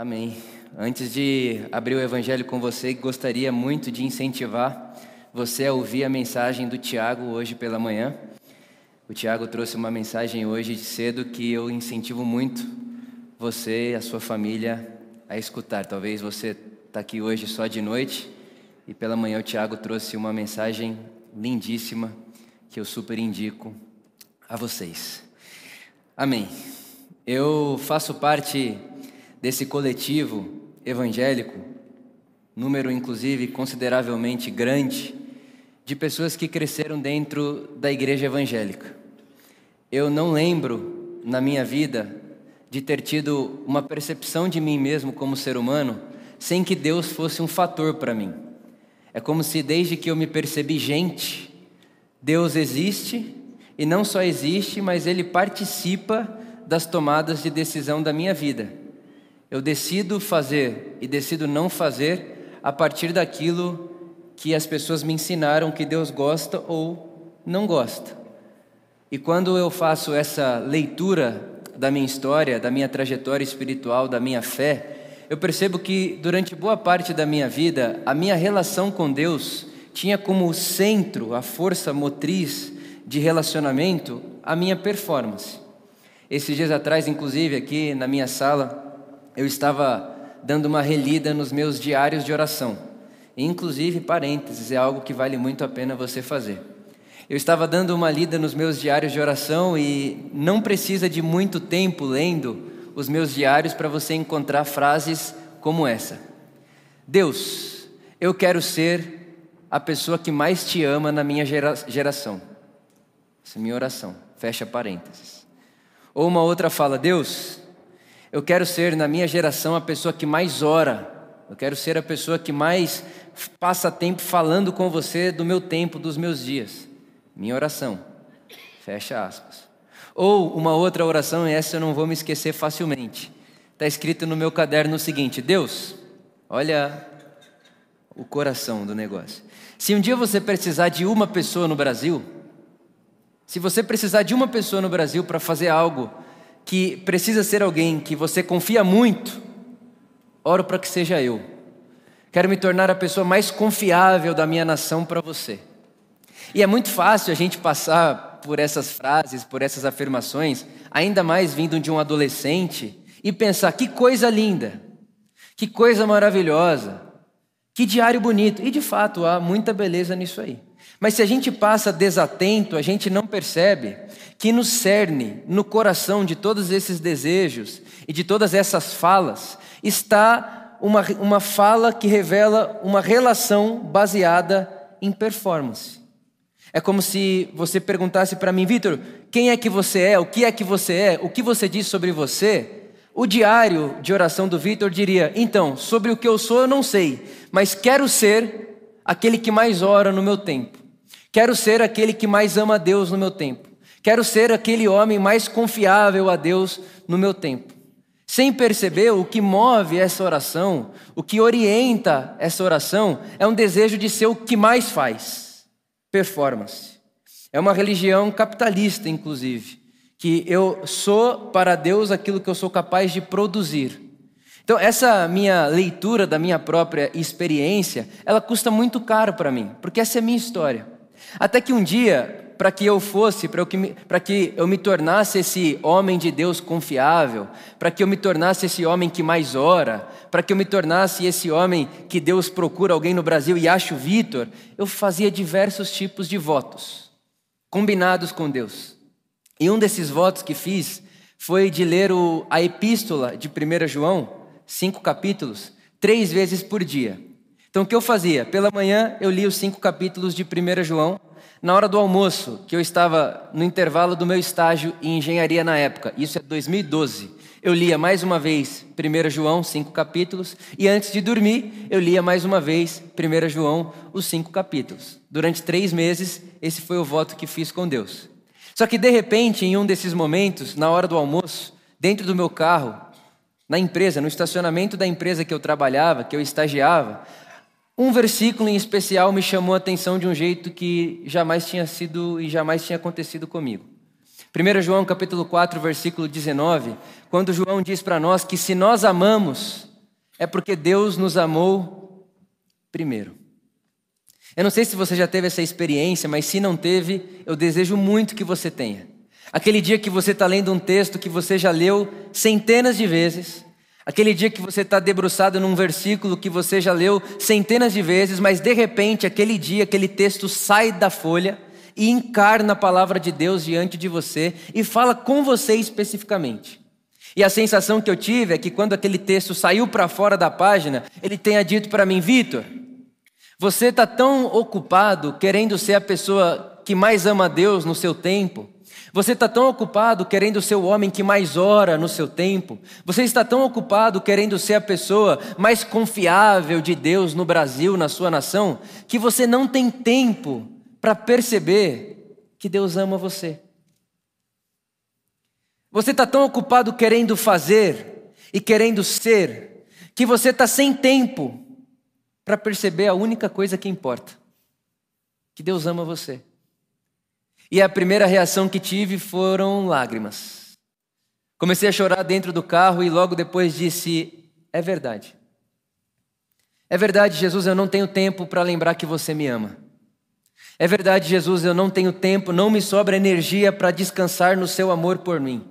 Amém. Antes de abrir o evangelho com você, gostaria muito de incentivar você a ouvir a mensagem do Tiago hoje pela manhã. O Tiago trouxe uma mensagem hoje cedo que eu incentivo muito você e a sua família a escutar. Talvez você está aqui hoje só de noite e pela manhã o Tiago trouxe uma mensagem lindíssima que eu super indico a vocês. Amém. Eu faço parte desse coletivo evangélico, número inclusive consideravelmente grande, de pessoas que cresceram dentro da igreja evangélica. Eu não lembro na minha vida de ter tido uma percepção de mim mesmo como ser humano sem que Deus fosse um fator para mim. É como se desde que eu me percebi gente, Deus existe e não só existe, mas ele participa das tomadas de decisão da minha vida. Eu decido fazer e decido não fazer a partir daquilo que as pessoas me ensinaram que Deus gosta ou não gosta. E quando eu faço essa leitura da minha história, da minha trajetória espiritual, da minha fé, eu percebo que durante boa parte da minha vida, a minha relação com Deus tinha como centro, a força motriz de relacionamento, a minha performance. Esses dias atrás, inclusive, aqui na minha sala, eu estava dando uma relida nos meus diários de oração. Inclusive, parênteses, é algo que vale muito a pena você fazer. Eu estava dando uma lida nos meus diários de oração e não precisa de muito tempo lendo os meus diários para você encontrar frases como essa: Deus, eu quero ser a pessoa que mais te ama na minha geração. Essa é minha oração. Fecha parênteses. Ou uma outra fala: Deus, eu quero ser, na minha geração, a pessoa que mais ora. Eu quero ser a pessoa que mais passa tempo falando com você do meu tempo, dos meus dias. Minha oração. Fecha aspas. Ou uma outra oração, e essa eu não vou me esquecer facilmente. Está escrito no meu caderno o seguinte: Deus, olha o coração do negócio. Se um dia você precisar de uma pessoa no Brasil, se você precisar de uma pessoa no Brasil para fazer algo que precisa ser alguém que você confia muito, oro para que seja eu. Quero me tornar a pessoa mais confiável da minha nação para você. E é muito fácil a gente passar por essas frases, por essas afirmações, ainda mais vindo de um adolescente, e pensar: que coisa linda, que coisa maravilhosa, que diário bonito. E de fato há muita beleza nisso aí. Mas se a gente passa desatento, a gente não percebe que no cerne, no coração de todos esses desejos e de todas essas falas, está uma, uma fala que revela uma relação baseada em performance. É como se você perguntasse para mim, Vitor, quem é que você é? O que é que você é? O que você diz sobre você? O diário de oração do Vitor diria: então, sobre o que eu sou eu não sei, mas quero ser aquele que mais ora no meu tempo. Quero ser aquele que mais ama a Deus no meu tempo. Quero ser aquele homem mais confiável a Deus no meu tempo. Sem perceber, o que move essa oração, o que orienta essa oração, é um desejo de ser o que mais faz performance. É uma religião capitalista, inclusive, que eu sou para Deus aquilo que eu sou capaz de produzir. Então, essa minha leitura da minha própria experiência, ela custa muito caro para mim, porque essa é a minha história. Até que um dia, para que eu fosse, para que, que eu me tornasse esse homem de Deus confiável, para que eu me tornasse esse homem que mais ora, para que eu me tornasse esse homem que Deus procura alguém no Brasil e acha o Vitor, eu fazia diversos tipos de votos, combinados com Deus. E um desses votos que fiz foi de ler o, a epístola de 1 João, cinco capítulos, três vezes por dia. Então o que eu fazia? Pela manhã eu li os cinco capítulos de 1 João. Na hora do almoço, que eu estava no intervalo do meu estágio em engenharia na época, isso é 2012, eu lia mais uma vez 1 João, cinco capítulos, e antes de dormir, eu lia mais uma vez 1 João, os cinco capítulos. Durante três meses, esse foi o voto que fiz com Deus. Só que de repente, em um desses momentos, na hora do almoço, dentro do meu carro, na empresa, no estacionamento da empresa que eu trabalhava, que eu estagiava, um versículo em especial me chamou a atenção de um jeito que jamais tinha sido e jamais tinha acontecido comigo. 1 João capítulo 4, versículo 19, quando João diz para nós que se nós amamos é porque Deus nos amou primeiro. Eu não sei se você já teve essa experiência, mas se não teve, eu desejo muito que você tenha. Aquele dia que você está lendo um texto que você já leu centenas de vezes, aquele dia que você está debruçado num versículo que você já leu centenas de vezes, mas de repente, aquele dia, aquele texto sai da folha e encarna a palavra de Deus diante de você e fala com você especificamente. E a sensação que eu tive é que quando aquele texto saiu para fora da página, ele tenha dito para mim, Vitor, você está tão ocupado querendo ser a pessoa que mais ama a Deus no seu tempo. Você está tão ocupado querendo ser o homem que mais ora no seu tempo. Você está tão ocupado querendo ser a pessoa mais confiável de Deus no Brasil, na sua nação, que você não tem tempo para perceber que Deus ama você. Você está tão ocupado querendo fazer e querendo ser, que você está sem tempo para perceber a única coisa que importa: que Deus ama você. E a primeira reação que tive foram lágrimas. Comecei a chorar dentro do carro e logo depois disse: É verdade. É verdade, Jesus, eu não tenho tempo para lembrar que você me ama. É verdade, Jesus, eu não tenho tempo, não me sobra energia para descansar no seu amor por mim.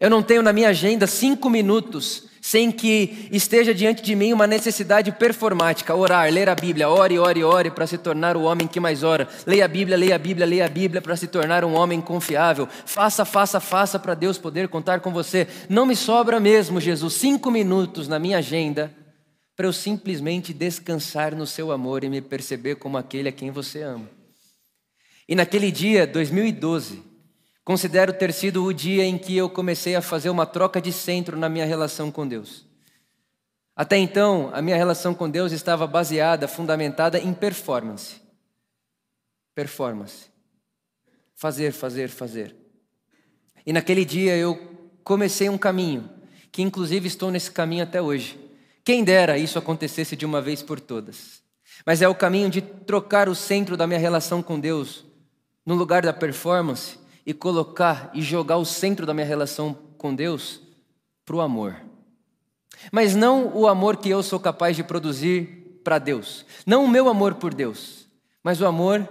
Eu não tenho na minha agenda cinco minutos sem que esteja diante de mim uma necessidade performática, orar, ler a Bíblia, ore, ore, ore para se tornar o homem que mais ora. Leia a Bíblia, leia a Bíblia, leia a Bíblia para se tornar um homem confiável. Faça, faça, faça para Deus poder contar com você. Não me sobra mesmo, Jesus, cinco minutos na minha agenda para eu simplesmente descansar no seu amor e me perceber como aquele a quem você ama. E naquele dia, 2012, Considero ter sido o dia em que eu comecei a fazer uma troca de centro na minha relação com Deus. Até então, a minha relação com Deus estava baseada, fundamentada em performance. Performance. Fazer, fazer, fazer. E naquele dia eu comecei um caminho, que inclusive estou nesse caminho até hoje. Quem dera isso acontecesse de uma vez por todas. Mas é o caminho de trocar o centro da minha relação com Deus no lugar da performance e colocar e jogar o centro da minha relação com Deus para o amor. Mas não o amor que eu sou capaz de produzir para Deus. Não o meu amor por Deus, mas o amor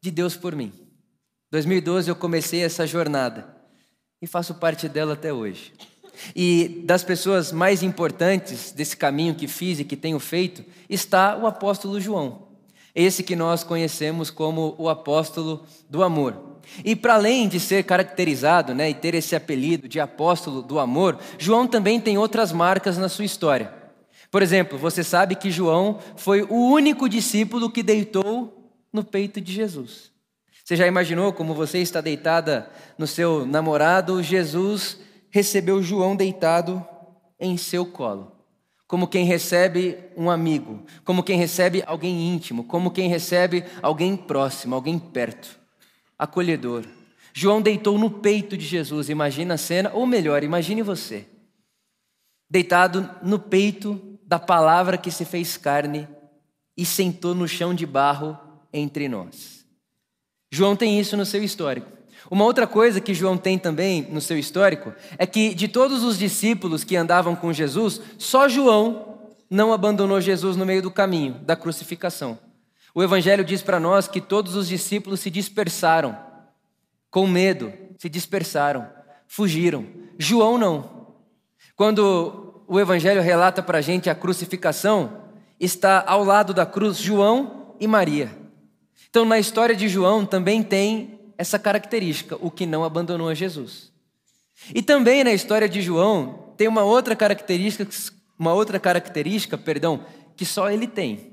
de Deus por mim. 2012 eu comecei essa jornada e faço parte dela até hoje. E das pessoas mais importantes desse caminho que fiz e que tenho feito está o apóstolo João. Esse que nós conhecemos como o apóstolo do amor. E para além de ser caracterizado né, e ter esse apelido de apóstolo do amor, João também tem outras marcas na sua história. Por exemplo, você sabe que João foi o único discípulo que deitou no peito de Jesus. Você já imaginou como você está deitada no seu namorado? Jesus recebeu João deitado em seu colo como quem recebe um amigo, como quem recebe alguém íntimo, como quem recebe alguém próximo, alguém perto acolhedor. João deitou no peito de Jesus, imagina a cena, ou melhor, imagine você, deitado no peito da palavra que se fez carne e sentou no chão de barro entre nós. João tem isso no seu histórico. Uma outra coisa que João tem também no seu histórico é que de todos os discípulos que andavam com Jesus, só João não abandonou Jesus no meio do caminho da crucificação. O Evangelho diz para nós que todos os discípulos se dispersaram, com medo, se dispersaram, fugiram. João não. Quando o Evangelho relata para a gente a crucificação, está ao lado da cruz João e Maria. Então, na história de João também tem essa característica, o que não abandonou a Jesus. E também na história de João tem uma outra característica, uma outra característica, perdão, que só ele tem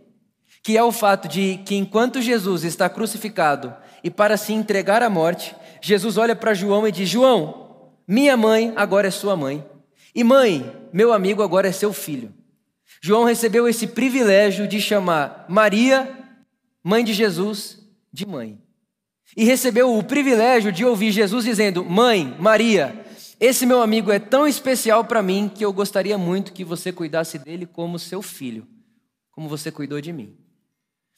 que é o fato de que enquanto Jesus está crucificado e para se entregar à morte, Jesus olha para João e diz: João, minha mãe agora é sua mãe, e mãe, meu amigo agora é seu filho. João recebeu esse privilégio de chamar Maria, mãe de Jesus, de mãe. E recebeu o privilégio de ouvir Jesus dizendo: Mãe, Maria, esse meu amigo é tão especial para mim que eu gostaria muito que você cuidasse dele como seu filho, como você cuidou de mim.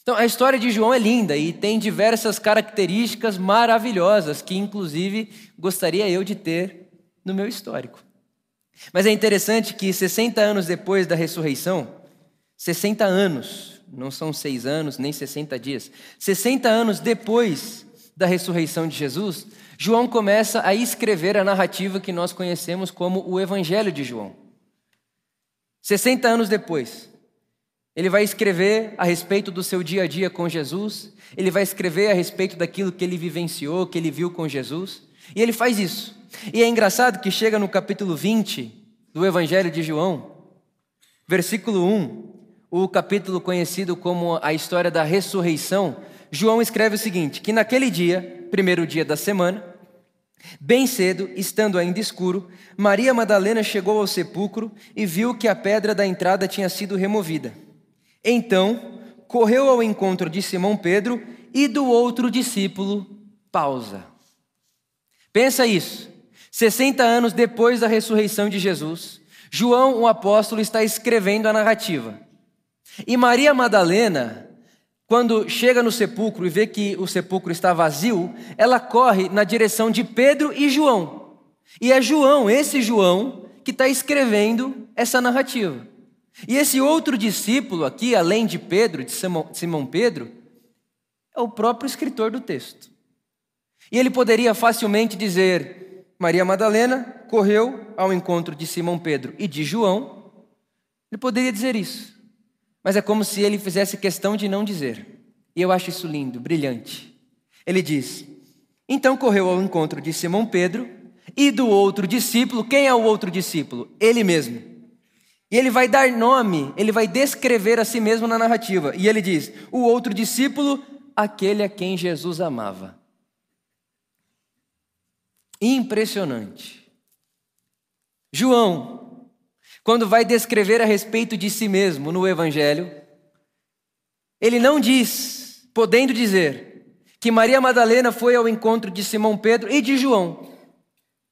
Então, a história de João é linda e tem diversas características maravilhosas que, inclusive, gostaria eu de ter no meu histórico. Mas é interessante que 60 anos depois da ressurreição, 60 anos, não são seis anos nem 60 dias, 60 anos depois da ressurreição de Jesus, João começa a escrever a narrativa que nós conhecemos como o Evangelho de João. 60 anos depois, ele vai escrever a respeito do seu dia a dia com Jesus, ele vai escrever a respeito daquilo que ele vivenciou, que ele viu com Jesus, e ele faz isso. E é engraçado que chega no capítulo 20 do Evangelho de João, versículo 1, o capítulo conhecido como a história da ressurreição, João escreve o seguinte: que naquele dia, primeiro dia da semana, bem cedo, estando ainda escuro, Maria Madalena chegou ao sepulcro e viu que a pedra da entrada tinha sido removida. Então, correu ao encontro de Simão Pedro e do outro discípulo. Pausa. Pensa isso. 60 anos depois da ressurreição de Jesus, João, o apóstolo, está escrevendo a narrativa. E Maria Madalena, quando chega no sepulcro e vê que o sepulcro está vazio, ela corre na direção de Pedro e João. E é João, esse João, que está escrevendo essa narrativa. E esse outro discípulo aqui, além de Pedro, de Simão Pedro, é o próprio escritor do texto. E ele poderia facilmente dizer: Maria Madalena correu ao encontro de Simão Pedro e de João. Ele poderia dizer isso. Mas é como se ele fizesse questão de não dizer. E eu acho isso lindo, brilhante. Ele diz: Então correu ao encontro de Simão Pedro e do outro discípulo. Quem é o outro discípulo? Ele mesmo. E ele vai dar nome, ele vai descrever a si mesmo na narrativa. E ele diz: O outro discípulo, aquele a quem Jesus amava. Impressionante. João, quando vai descrever a respeito de si mesmo no Evangelho, ele não diz, podendo dizer, que Maria Madalena foi ao encontro de Simão Pedro e de João.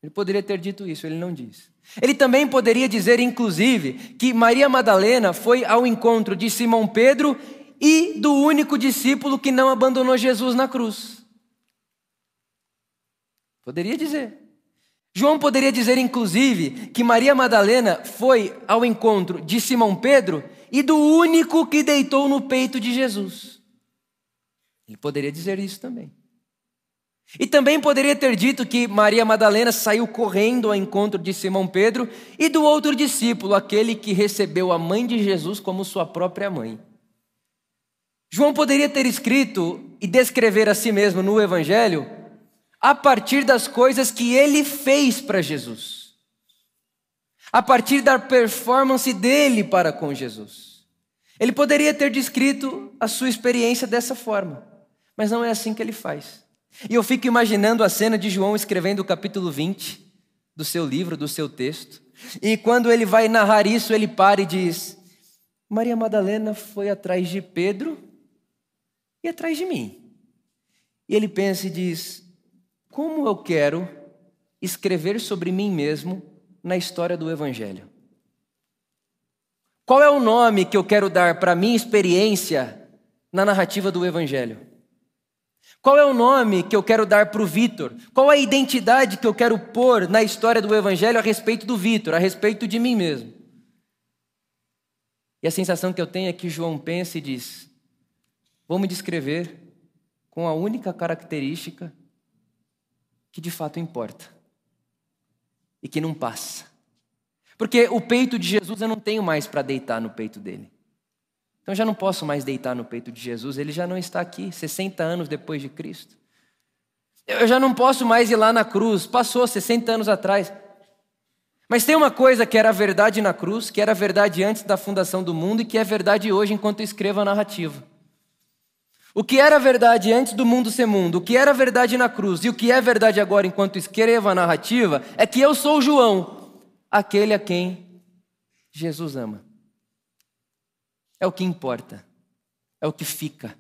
Ele poderia ter dito isso, ele não diz. Ele também poderia dizer, inclusive, que Maria Madalena foi ao encontro de Simão Pedro e do único discípulo que não abandonou Jesus na cruz. Poderia dizer. João poderia dizer, inclusive, que Maria Madalena foi ao encontro de Simão Pedro e do único que deitou no peito de Jesus. Ele poderia dizer isso também. E também poderia ter dito que Maria Madalena saiu correndo ao encontro de Simão Pedro e do outro discípulo, aquele que recebeu a mãe de Jesus como sua própria mãe. João poderia ter escrito e descrever a si mesmo no Evangelho a partir das coisas que ele fez para Jesus, a partir da performance dele para com Jesus. Ele poderia ter descrito a sua experiência dessa forma, mas não é assim que ele faz. E eu fico imaginando a cena de João escrevendo o capítulo 20 do seu livro, do seu texto, e quando ele vai narrar isso, ele para e diz: Maria Madalena foi atrás de Pedro e atrás de mim. E ele pensa e diz: como eu quero escrever sobre mim mesmo na história do Evangelho? Qual é o nome que eu quero dar para a minha experiência na narrativa do Evangelho? Qual é o nome que eu quero dar para o Vitor? Qual é a identidade que eu quero pôr na história do Evangelho a respeito do Vitor, a respeito de mim mesmo? E a sensação que eu tenho é que João pensa e diz: vou me descrever com a única característica que de fato importa e que não passa. Porque o peito de Jesus eu não tenho mais para deitar no peito dele. Então já não posso mais deitar no peito de Jesus, ele já não está aqui, 60 anos depois de Cristo. Eu já não posso mais ir lá na cruz, passou 60 anos atrás. Mas tem uma coisa que era verdade na cruz, que era verdade antes da fundação do mundo e que é verdade hoje enquanto eu escrevo a narrativa. O que era verdade antes do mundo ser mundo, o que era verdade na cruz e o que é verdade agora enquanto escrevo a narrativa é que eu sou João, aquele a quem Jesus ama. É o que importa, é o que fica,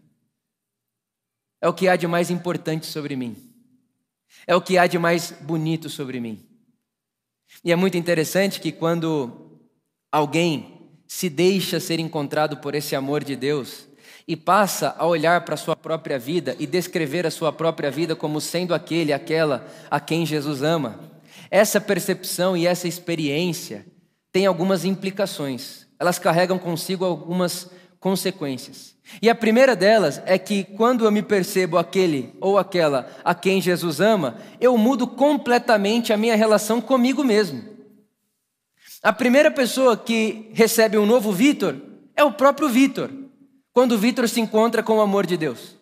é o que há de mais importante sobre mim, é o que há de mais bonito sobre mim. E é muito interessante que quando alguém se deixa ser encontrado por esse amor de Deus, e passa a olhar para a sua própria vida e descrever a sua própria vida como sendo aquele, aquela a quem Jesus ama. essa percepção e essa experiência têm algumas implicações. Elas carregam consigo algumas consequências. E a primeira delas é que quando eu me percebo aquele ou aquela a quem Jesus ama, eu mudo completamente a minha relação comigo mesmo. A primeira pessoa que recebe um novo Vitor é o próprio Vitor, quando o Vitor se encontra com o amor de Deus.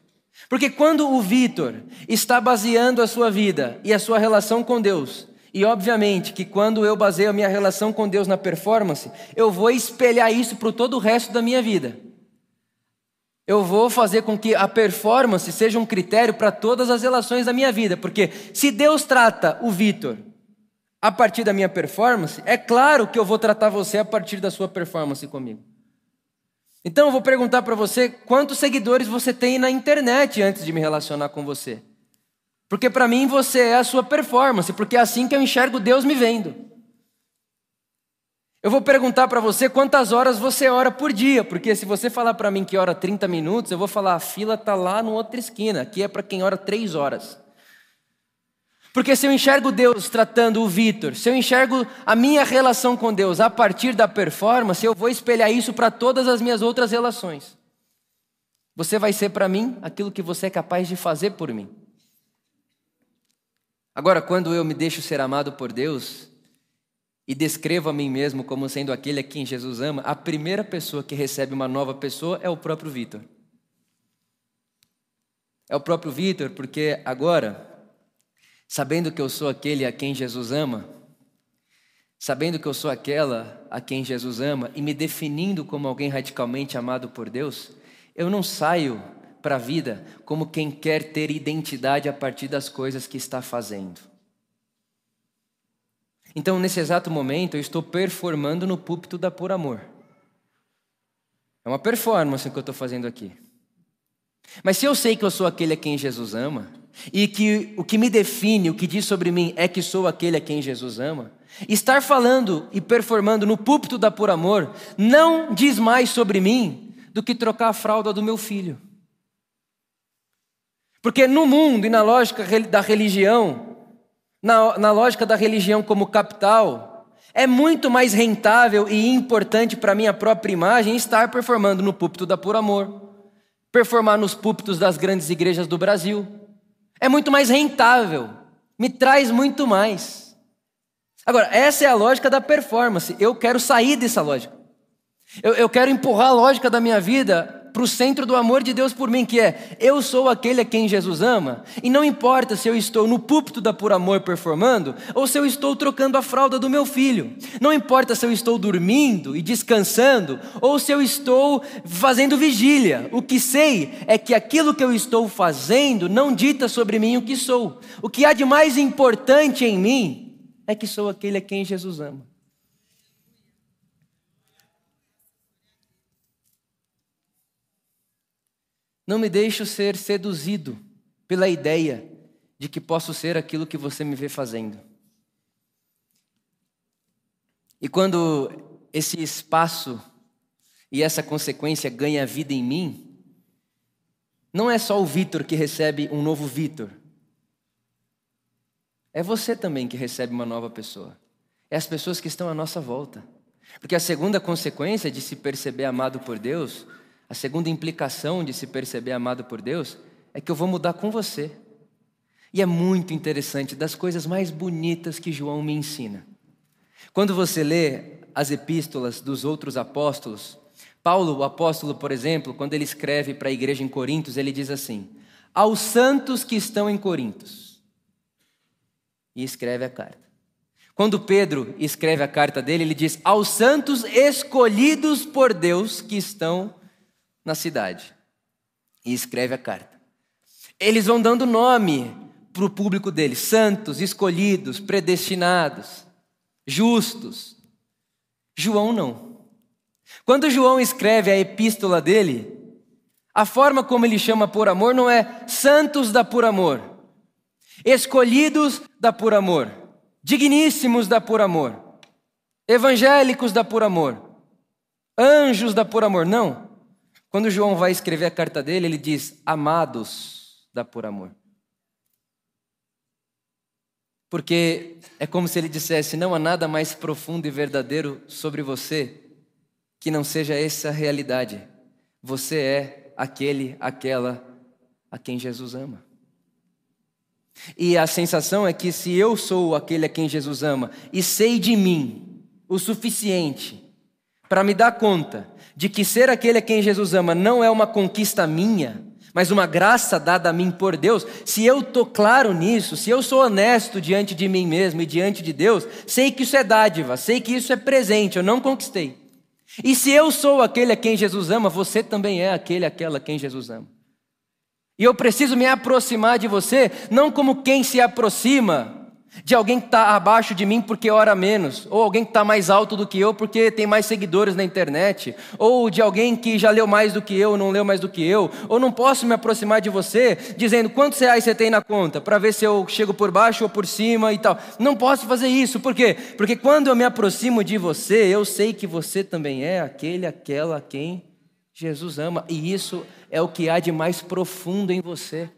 Porque quando o Vitor está baseando a sua vida e a sua relação com Deus, e obviamente que quando eu baseio a minha relação com Deus na performance, eu vou espelhar isso para todo o resto da minha vida. Eu vou fazer com que a performance seja um critério para todas as relações da minha vida, porque se Deus trata o Vitor a partir da minha performance, é claro que eu vou tratar você a partir da sua performance comigo. Então eu vou perguntar para você quantos seguidores você tem na internet antes de me relacionar com você. Porque para mim você é a sua performance, porque é assim que eu enxergo Deus me vendo. Eu vou perguntar para você quantas horas você ora por dia, porque se você falar para mim que ora 30 minutos, eu vou falar, a fila está lá na outra esquina, aqui é para quem ora 3 horas. Porque se eu enxergo Deus tratando o Vitor, se eu enxergo a minha relação com Deus a partir da performance, eu vou espelhar isso para todas as minhas outras relações. Você vai ser para mim aquilo que você é capaz de fazer por mim. Agora, quando eu me deixo ser amado por Deus, e descrevo a mim mesmo como sendo aquele a quem Jesus ama, a primeira pessoa que recebe uma nova pessoa é o próprio Vitor. É o próprio Vitor, porque agora, sabendo que eu sou aquele a quem Jesus ama, sabendo que eu sou aquela a quem Jesus ama e me definindo como alguém radicalmente amado por Deus, eu não saio para a vida como quem quer ter identidade a partir das coisas que está fazendo. Então, nesse exato momento, eu estou performando no púlpito da Por Amor. É uma performance que eu estou fazendo aqui. Mas se eu sei que eu sou aquele a quem Jesus ama, e que o que me define, o que diz sobre mim é que sou aquele a quem Jesus ama, estar falando e performando no púlpito da Por Amor não diz mais sobre mim do que trocar a fralda do meu filho. Porque no mundo e na lógica da religião, na, na lógica da religião como capital, é muito mais rentável e importante para minha própria imagem estar performando no púlpito da Por Amor, performar nos púlpitos das grandes igrejas do Brasil. É muito mais rentável, me traz muito mais. Agora, essa é a lógica da performance. Eu quero sair dessa lógica. Eu, eu quero empurrar a lógica da minha vida para o centro do amor de Deus por mim, que é eu sou aquele a quem Jesus ama, e não importa se eu estou no púlpito da Por Amor performando, ou se eu estou trocando a fralda do meu filho, não importa se eu estou dormindo e descansando, ou se eu estou fazendo vigília, o que sei é que aquilo que eu estou fazendo não dita sobre mim o que sou, o que há de mais importante em mim é que sou aquele a quem Jesus ama. Não me deixo ser seduzido pela ideia de que posso ser aquilo que você me vê fazendo. E quando esse espaço e essa consequência ganha vida em mim, não é só o Vitor que recebe um novo Vitor. É você também que recebe uma nova pessoa. É as pessoas que estão à nossa volta. Porque a segunda consequência de se perceber amado por Deus a segunda implicação de se perceber amado por Deus é que eu vou mudar com você. E é muito interessante, das coisas mais bonitas que João me ensina. Quando você lê as epístolas dos outros apóstolos, Paulo, o apóstolo, por exemplo, quando ele escreve para a igreja em Corintos, ele diz assim: Aos santos que estão em Corintos. E escreve a carta. Quando Pedro escreve a carta dele, ele diz: Aos santos escolhidos por Deus que estão na cidade e escreve a carta. Eles vão dando nome para o público deles: santos, escolhidos, predestinados, justos. João não. Quando João escreve a epístola dele, a forma como ele chama por amor não é santos da por amor, escolhidos da por amor, digníssimos da por amor, evangélicos da por amor, anjos da por amor, não. Quando João vai escrever a carta dele, ele diz: Amados, dá por amor. Porque é como se ele dissesse: não há nada mais profundo e verdadeiro sobre você que não seja essa realidade. Você é aquele, aquela a quem Jesus ama. E a sensação é que se eu sou aquele a quem Jesus ama e sei de mim o suficiente para me dar conta de que ser aquele a quem Jesus ama não é uma conquista minha, mas uma graça dada a mim por Deus, se eu estou claro nisso, se eu sou honesto diante de mim mesmo e diante de Deus, sei que isso é dádiva, sei que isso é presente, eu não conquistei. E se eu sou aquele a quem Jesus ama, você também é aquele, aquela a quem Jesus ama. E eu preciso me aproximar de você, não como quem se aproxima de alguém que está abaixo de mim porque ora menos, ou alguém que está mais alto do que eu porque tem mais seguidores na internet, ou de alguém que já leu mais do que eu, não leu mais do que eu, ou não posso me aproximar de você dizendo quantos reais você tem na conta para ver se eu chego por baixo ou por cima e tal. Não posso fazer isso, por quê? Porque quando eu me aproximo de você, eu sei que você também é aquele, aquela quem Jesus ama, e isso é o que há de mais profundo em você.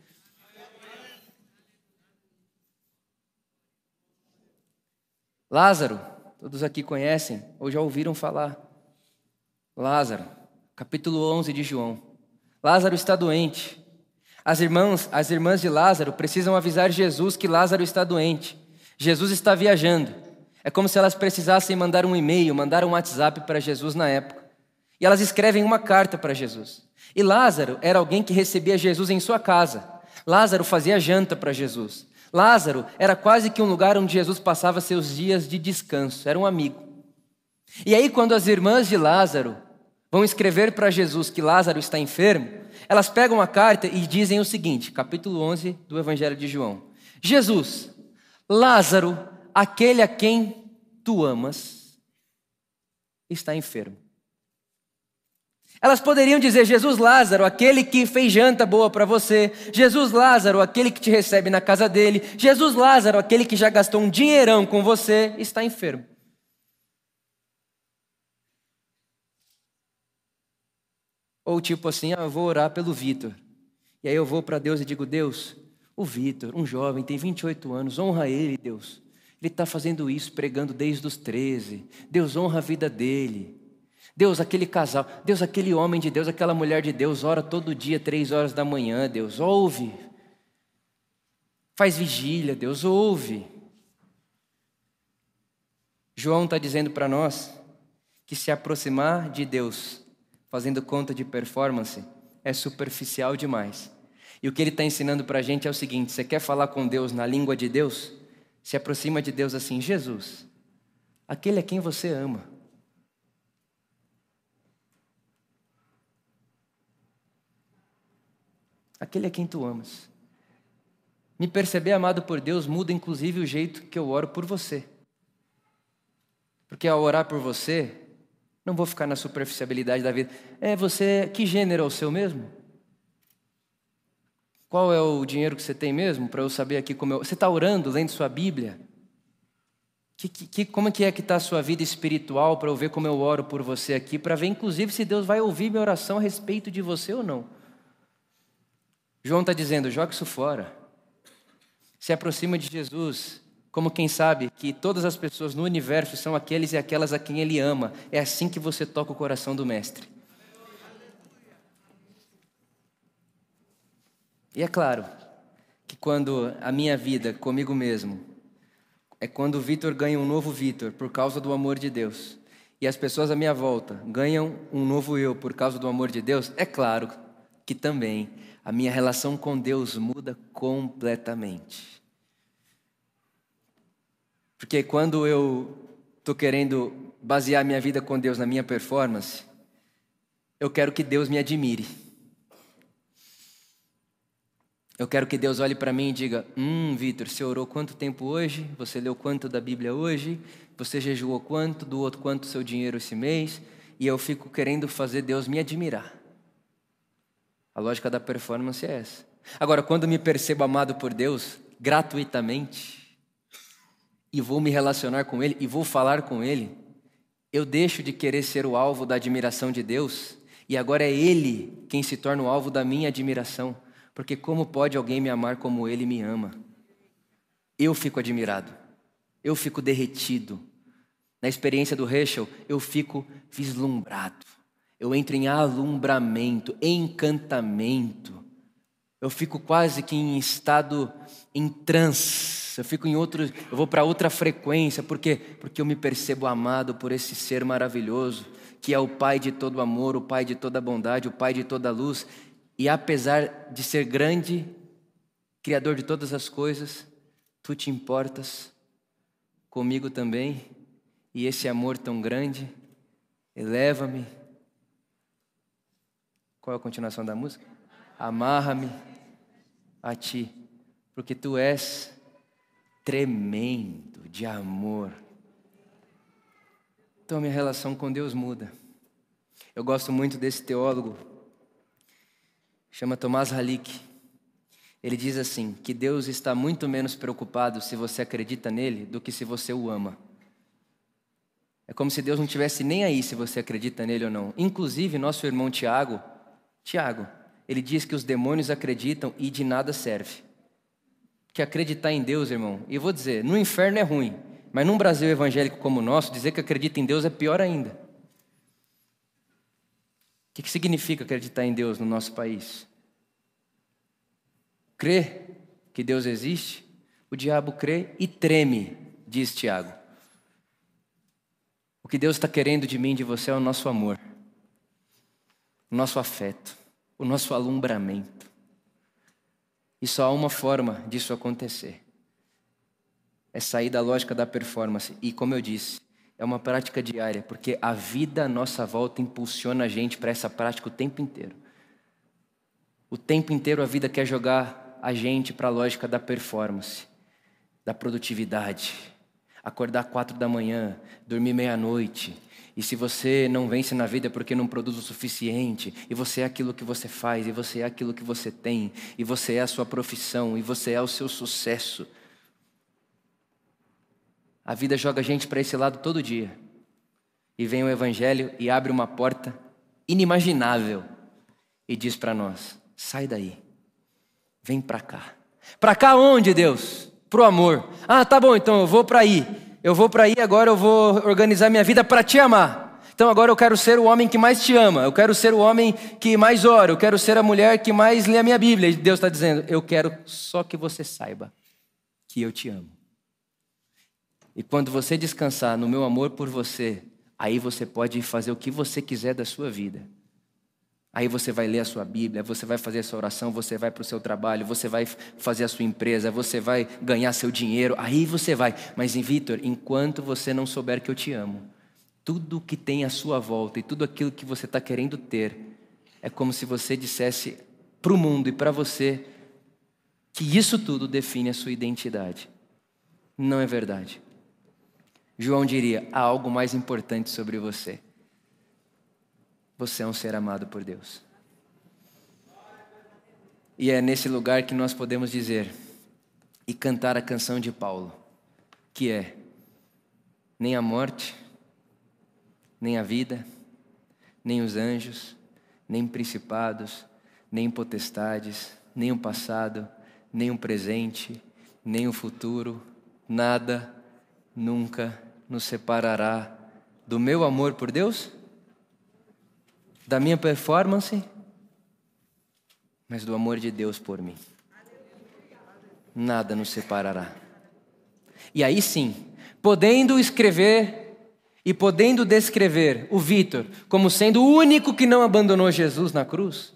Lázaro, todos aqui conhecem ou já ouviram falar. Lázaro, capítulo 11 de João. Lázaro está doente. As irmãs, as irmãs de Lázaro precisam avisar Jesus que Lázaro está doente. Jesus está viajando. É como se elas precisassem mandar um e-mail, mandar um WhatsApp para Jesus na época. E elas escrevem uma carta para Jesus. E Lázaro era alguém que recebia Jesus em sua casa. Lázaro fazia janta para Jesus. Lázaro era quase que um lugar onde Jesus passava seus dias de descanso, era um amigo. E aí, quando as irmãs de Lázaro vão escrever para Jesus que Lázaro está enfermo, elas pegam a carta e dizem o seguinte, capítulo 11 do Evangelho de João: Jesus, Lázaro, aquele a quem tu amas, está enfermo. Elas poderiam dizer: Jesus Lázaro, aquele que fez janta boa para você. Jesus Lázaro, aquele que te recebe na casa dele. Jesus Lázaro, aquele que já gastou um dinheirão com você, está enfermo. Ou tipo assim: ah, eu vou orar pelo Vitor. E aí eu vou para Deus e digo: Deus, o Vitor, um jovem, tem 28 anos, honra ele, Deus. Ele está fazendo isso, pregando desde os 13. Deus honra a vida dele. Deus, aquele casal, Deus, aquele homem de Deus, aquela mulher de Deus, ora todo dia, três horas da manhã, Deus, ouve. Faz vigília, Deus, ouve. João está dizendo para nós que se aproximar de Deus, fazendo conta de performance, é superficial demais. E o que ele está ensinando para a gente é o seguinte: você quer falar com Deus na língua de Deus? Se aproxima de Deus assim, Jesus, aquele a quem você ama. Aquele a quem tu amas. Me perceber amado por Deus muda inclusive o jeito que eu oro por você. Porque ao orar por você, não vou ficar na superficialidade da vida. É você, que gênero é o seu mesmo? Qual é o dinheiro que você tem mesmo? Para eu saber aqui como eu. Você está orando, lendo sua Bíblia? Que, que, como é que é que está a sua vida espiritual para eu ver como eu oro por você aqui, para ver inclusive se Deus vai ouvir minha oração a respeito de você ou não. João está dizendo: joga isso fora. Se aproxima de Jesus, como quem sabe que todas as pessoas no universo são aqueles e aquelas a quem ele ama. É assim que você toca o coração do Mestre. E é claro que quando a minha vida comigo mesmo é quando o Vitor ganha um novo Vitor por causa do amor de Deus e as pessoas à minha volta ganham um novo eu por causa do amor de Deus, é claro que também a minha relação com Deus muda completamente. Porque quando eu estou querendo basear minha vida com Deus na minha performance, eu quero que Deus me admire. Eu quero que Deus olhe para mim e diga: Hum, Vitor, você orou quanto tempo hoje? Você leu quanto da Bíblia hoje? Você jejuou quanto? Doou quanto seu dinheiro esse mês? E eu fico querendo fazer Deus me admirar. A lógica da performance é essa. Agora, quando me percebo amado por Deus gratuitamente e vou me relacionar com Ele e vou falar com Ele, eu deixo de querer ser o alvo da admiração de Deus e agora é Ele quem se torna o alvo da minha admiração. Porque como pode alguém me amar como Ele me ama? eu fico admirado, eu fico derretido. Na experiência do Heschel, eu fico vislumbrado. Eu entro em alumbramento, encantamento. Eu fico quase que em estado em transe. Eu fico em outro, eu vou para outra frequência, por quê? Porque eu me percebo amado por esse ser maravilhoso, que é o pai de todo amor, o pai de toda bondade, o pai de toda luz, e apesar de ser grande, criador de todas as coisas, tu te importas comigo também, e esse amor tão grande eleva-me. Qual é a continuação da música? Amarra-me a ti, porque tu és tremendo de amor. Então, minha relação com Deus muda. Eu gosto muito desse teólogo, chama Tomás Halik. Ele diz assim: que Deus está muito menos preocupado se você acredita nele do que se você o ama. É como se Deus não tivesse nem aí se você acredita nele ou não. Inclusive, nosso irmão Tiago, Tiago, ele diz que os demônios acreditam e de nada serve. Que acreditar em Deus, irmão, e eu vou dizer, no inferno é ruim, mas num Brasil evangélico como o nosso, dizer que acredita em Deus é pior ainda. O que significa acreditar em Deus no nosso país? crê que Deus existe, o diabo crê e treme, diz Tiago. O que Deus está querendo de mim de você é o nosso amor, o nosso afeto, o nosso alumbramento. E só há uma forma disso acontecer: é sair da lógica da performance. E, como eu disse, é uma prática diária, porque a vida à nossa volta impulsiona a gente para essa prática o tempo inteiro. O tempo inteiro a vida quer jogar a gente para a lógica da performance, da produtividade. Acordar quatro da manhã, dormir meia-noite. E se você não vence na vida é porque não produz o suficiente, e você é aquilo que você faz, e você é aquilo que você tem, e você é a sua profissão, e você é o seu sucesso. A vida joga a gente para esse lado todo dia. E vem o Evangelho e abre uma porta inimaginável e diz para nós: sai daí. Vem para cá. Para cá onde, Deus? Pro amor. Ah, tá bom, então eu vou para aí. Eu vou para aí, agora eu vou organizar minha vida para te amar. Então agora eu quero ser o homem que mais te ama. Eu quero ser o homem que mais ora. Eu quero ser a mulher que mais lê a minha Bíblia. E Deus está dizendo: Eu quero só que você saiba que eu te amo. E quando você descansar no meu amor por você, aí você pode fazer o que você quiser da sua vida. Aí você vai ler a sua Bíblia, você vai fazer a sua oração, você vai para o seu trabalho, você vai fazer a sua empresa, você vai ganhar seu dinheiro, aí você vai. Mas, Vitor, enquanto você não souber que eu te amo, tudo que tem à sua volta e tudo aquilo que você está querendo ter, é como se você dissesse para o mundo e para você que isso tudo define a sua identidade. Não é verdade. João diria: há algo mais importante sobre você. Você é um ser amado por Deus. E é nesse lugar que nós podemos dizer e cantar a canção de Paulo, que é: nem a morte, nem a vida, nem os anjos, nem principados, nem potestades, nem o passado, nem o presente, nem o futuro, nada nunca nos separará do meu amor por Deus da minha performance, mas do amor de Deus por mim. Nada nos separará. E aí sim, podendo escrever e podendo descrever o Vitor como sendo o único que não abandonou Jesus na cruz,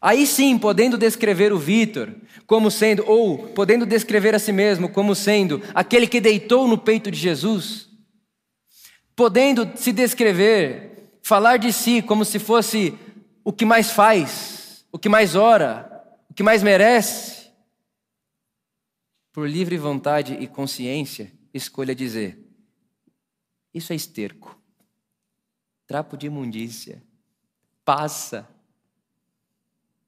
aí sim, podendo descrever o Vitor como sendo, ou podendo descrever a si mesmo como sendo aquele que deitou no peito de Jesus, podendo se descrever falar de si como se fosse o que mais faz, o que mais ora, o que mais merece, por livre vontade e consciência, escolha dizer: Isso é esterco, trapo de imundícia, passa.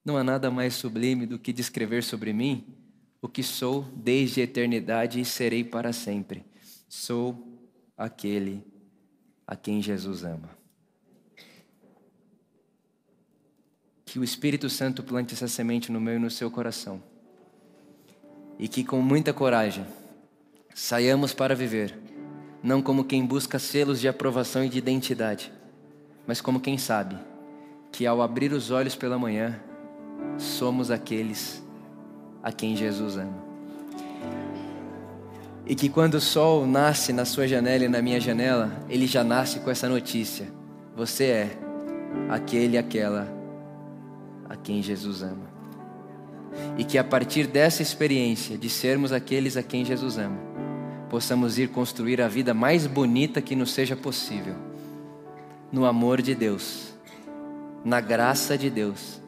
Não há nada mais sublime do que descrever sobre mim o que sou desde a eternidade e serei para sempre. Sou aquele a quem Jesus ama. Que o Espírito Santo plante essa semente no meu e no seu coração. E que com muita coragem Saiamos para viver, não como quem busca selos de aprovação e de identidade, mas como quem sabe que ao abrir os olhos pela manhã, somos aqueles a quem Jesus ama. E que quando o sol nasce na sua janela e na minha janela, ele já nasce com essa notícia: você é aquele aquela a quem Jesus ama. E que a partir dessa experiência de sermos aqueles a quem Jesus ama, possamos ir construir a vida mais bonita que nos seja possível, no amor de Deus, na graça de Deus,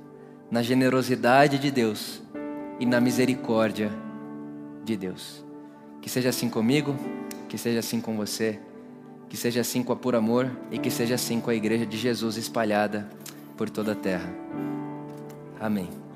na generosidade de Deus e na misericórdia de Deus. Que seja assim comigo, que seja assim com você, que seja assim com a Por Amor e que seja assim com a Igreja de Jesus espalhada por toda a terra. Amém.